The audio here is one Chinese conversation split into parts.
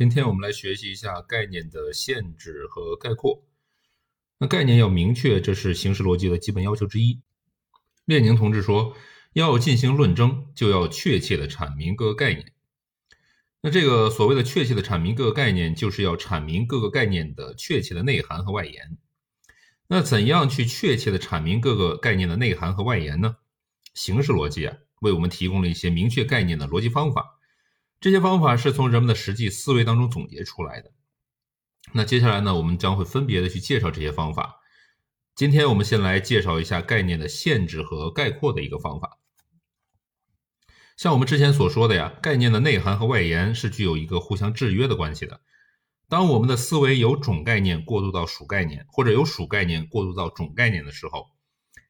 今天我们来学习一下概念的限制和概括。那概念要明确，这是形式逻辑的基本要求之一。列宁同志说，要进行论争，就要确切的阐明各个概念。那这个所谓的确切的阐明各个概念，就是要阐明各个概念的确切的内涵和外延。那怎样去确切的阐明各个概念的内涵和外延呢？形式逻辑啊，为我们提供了一些明确概念的逻辑方法。这些方法是从人们的实际思维当中总结出来的。那接下来呢，我们将会分别的去介绍这些方法。今天我们先来介绍一下概念的限制和概括的一个方法。像我们之前所说的呀，概念的内涵和外延是具有一个互相制约的关系的。当我们的思维由种概念过渡到属概念，或者由属概念过渡到种概念的时候，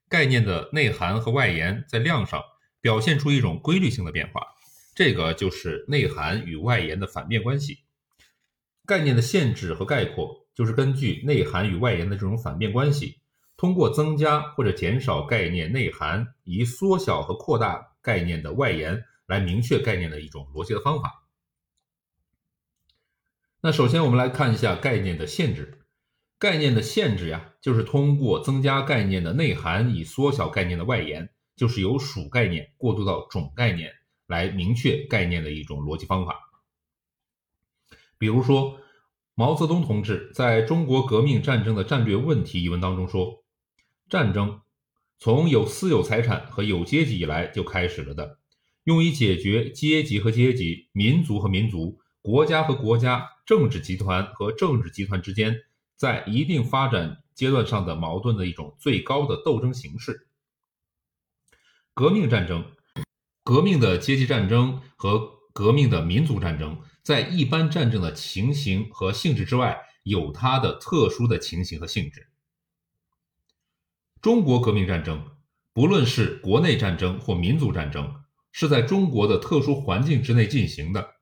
概念的内涵和外延在量上表现出一种规律性的变化。这个就是内涵与外延的反面关系。概念的限制和概括，就是根据内涵与外延的这种反面关系，通过增加或者减少概念内涵，以缩小和扩大概念的外延，来明确概念的一种逻辑的方法。那首先我们来看一下概念的限制。概念的限制呀，就是通过增加概念的内涵，以缩小概念的外延，就是由属概念过渡到种概念。来明确概念的一种逻辑方法。比如说，毛泽东同志在中国革命战争的战略问题一文当中说：“战争从有私有财产和有阶级以来就开始了的，用以解决阶级和阶级、民族和民族、国家和国家、政治集团和政治集团之间在一定发展阶段上的矛盾的一种最高的斗争形式。革命战争。”革命的阶级战争和革命的民族战争，在一般战争的情形和性质之外，有它的特殊的情形和性质。中国革命战争，不论是国内战争或民族战争，是在中国的特殊环境之内进行的。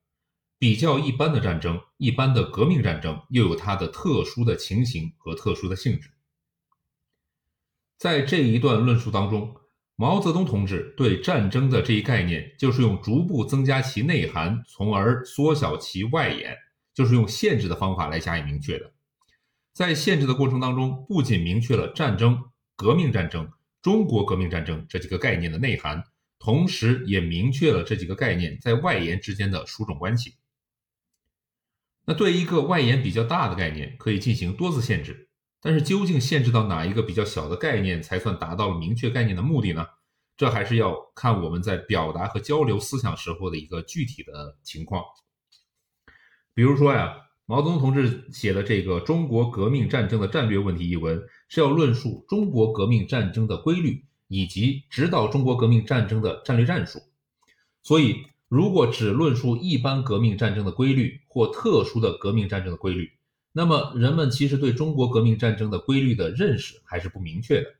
比较一般的战争，一般的革命战争，又有它的特殊的情形和特殊的性质。在这一段论述当中。毛泽东同志对战争的这一概念，就是用逐步增加其内涵，从而缩小其外延，就是用限制的方法来加以明确的。在限制的过程当中，不仅明确了战争、革命战争、中国革命战争这几个概念的内涵，同时也明确了这几个概念在外延之间的属种关系。那对一个外延比较大的概念，可以进行多次限制。但是究竟限制到哪一个比较小的概念才算达到了明确概念的目的呢？这还是要看我们在表达和交流思想时候的一个具体的情况。比如说呀，毛泽东同志写的这个《中国革命战争的战略问题》一文，是要论述中国革命战争的规律以及指导中国革命战争的战略战术。所以，如果只论述一般革命战争的规律或特殊的革命战争的规律，那么，人们其实对中国革命战争的规律的认识还是不明确的，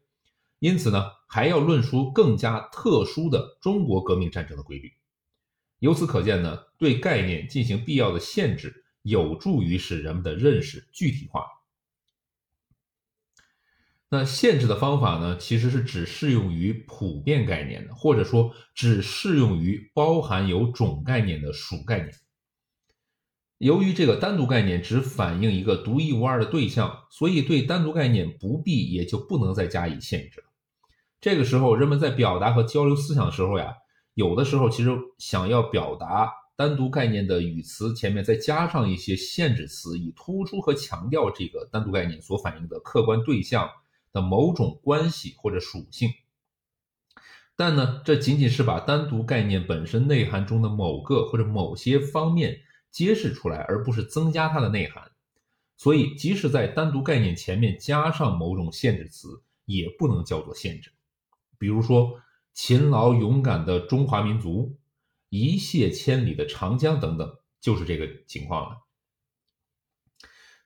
因此呢，还要论述更加特殊的中国革命战争的规律。由此可见呢，对概念进行必要的限制，有助于使人们的认识具体化。那限制的方法呢，其实是只适用于普遍概念的，或者说只适用于包含有种概念的属概念。由于这个单独概念只反映一个独一无二的对象，所以对单独概念不必也就不能再加以限制了。这个时候，人们在表达和交流思想的时候呀，有的时候其实想要表达单独概念的语词前面再加上一些限制词，以突出和强调这个单独概念所反映的客观对象的某种关系或者属性。但呢，这仅仅是把单独概念本身内涵中的某个或者某些方面。揭示出来，而不是增加它的内涵。所以，即使在单独概念前面加上某种限制词，也不能叫做限制。比如说，勤劳勇敢的中华民族，一泻千里的长江等等，就是这个情况了。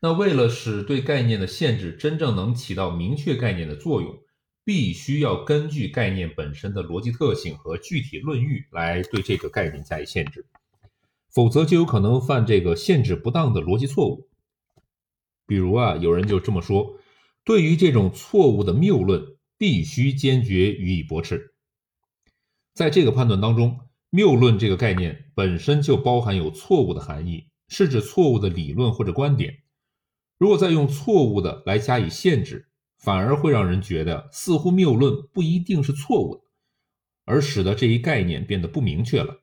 那为了使对概念的限制真正能起到明确概念的作用，必须要根据概念本身的逻辑特性和具体论域来对这个概念加以限制。否则就有可能犯这个限制不当的逻辑错误。比如啊，有人就这么说：对于这种错误的谬论，必须坚决予以驳斥。在这个判断当中，谬论这个概念本身就包含有错误的含义，是指错误的理论或者观点。如果再用错误的来加以限制，反而会让人觉得似乎谬论不一定是错误的，而使得这一概念变得不明确了。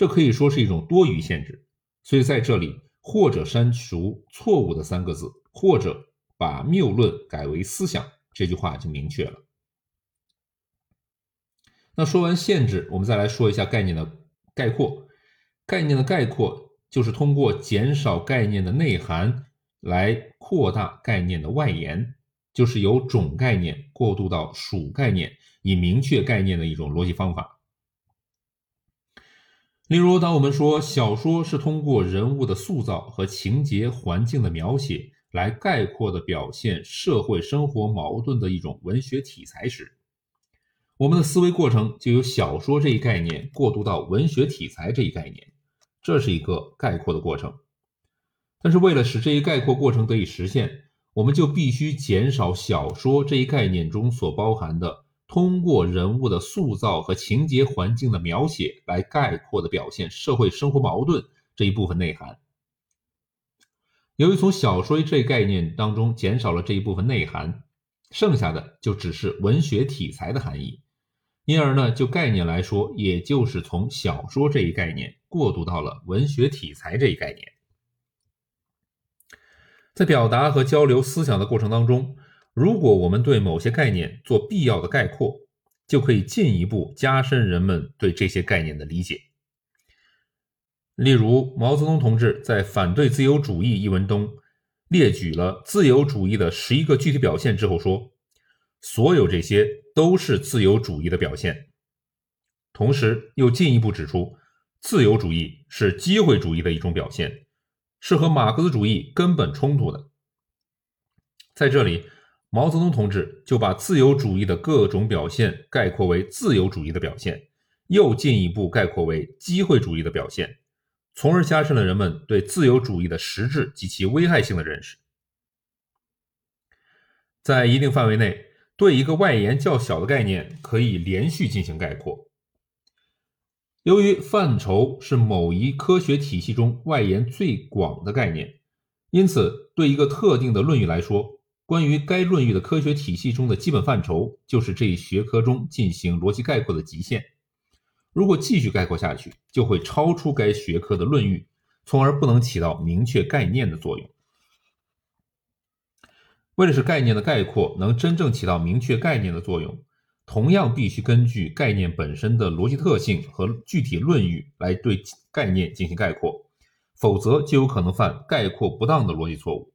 这可以说是一种多余限制。所以在这里，或者删除“错误”的三个字，或者把谬论改为思想，这句话就明确了。那说完限制，我们再来说一下概念的概括。概念的概括就是通过减少概念的内涵。来扩大概念的外延，就是由种概念过渡到属概念，以明确概念的一种逻辑方法。例如，当我们说小说是通过人物的塑造和情节环境的描写来概括的表现社会生活矛盾的一种文学题材时，我们的思维过程就由小说这一概念过渡到文学题材这一概念，这是一个概括的过程。但是为了使这一概括过程得以实现，我们就必须减少小说这一概念中所包含的通过人物的塑造和情节环境的描写来概括的表现社会生活矛盾这一部分内涵。由于从小说这一概念当中减少了这一部分内涵，剩下的就只是文学题材的含义，因而呢，就概念来说，也就是从小说这一概念过渡到了文学题材这一概念。在表达和交流思想的过程当中，如果我们对某些概念做必要的概括，就可以进一步加深人们对这些概念的理解。例如，毛泽东同志在《反对自由主义》一文中列举了自由主义的十一个具体表现之后说：“所有这些都是自由主义的表现。”同时又进一步指出，自由主义是机会主义的一种表现。是和马克思主义根本冲突的。在这里，毛泽东同志就把自由主义的各种表现概括为自由主义的表现，又进一步概括为机会主义的表现，从而加深了人们对自由主义的实质及其危害性的认识。在一定范围内，对一个外延较小的概念可以连续进行概括。由于范畴是某一科学体系中外延最广的概念，因此对一个特定的论域来说，关于该论域的科学体系中的基本范畴，就是这一学科中进行逻辑概括的极限。如果继续概括下去，就会超出该学科的论域，从而不能起到明确概念的作用。为了使概念的概括能真正起到明确概念的作用。同样必须根据概念本身的逻辑特性和具体论域来对概念进行概括，否则就有可能犯概括不当的逻辑错误。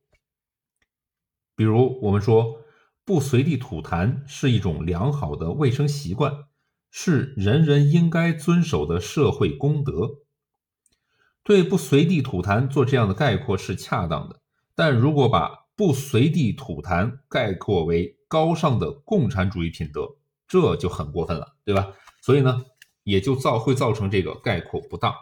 比如，我们说不随地吐痰是一种良好的卫生习惯，是人人应该遵守的社会公德。对不随地吐痰做这样的概括是恰当的，但如果把不随地吐痰概括为高尚的共产主义品德，这就很过分了，对吧？所以呢，也就造会造成这个概括不当。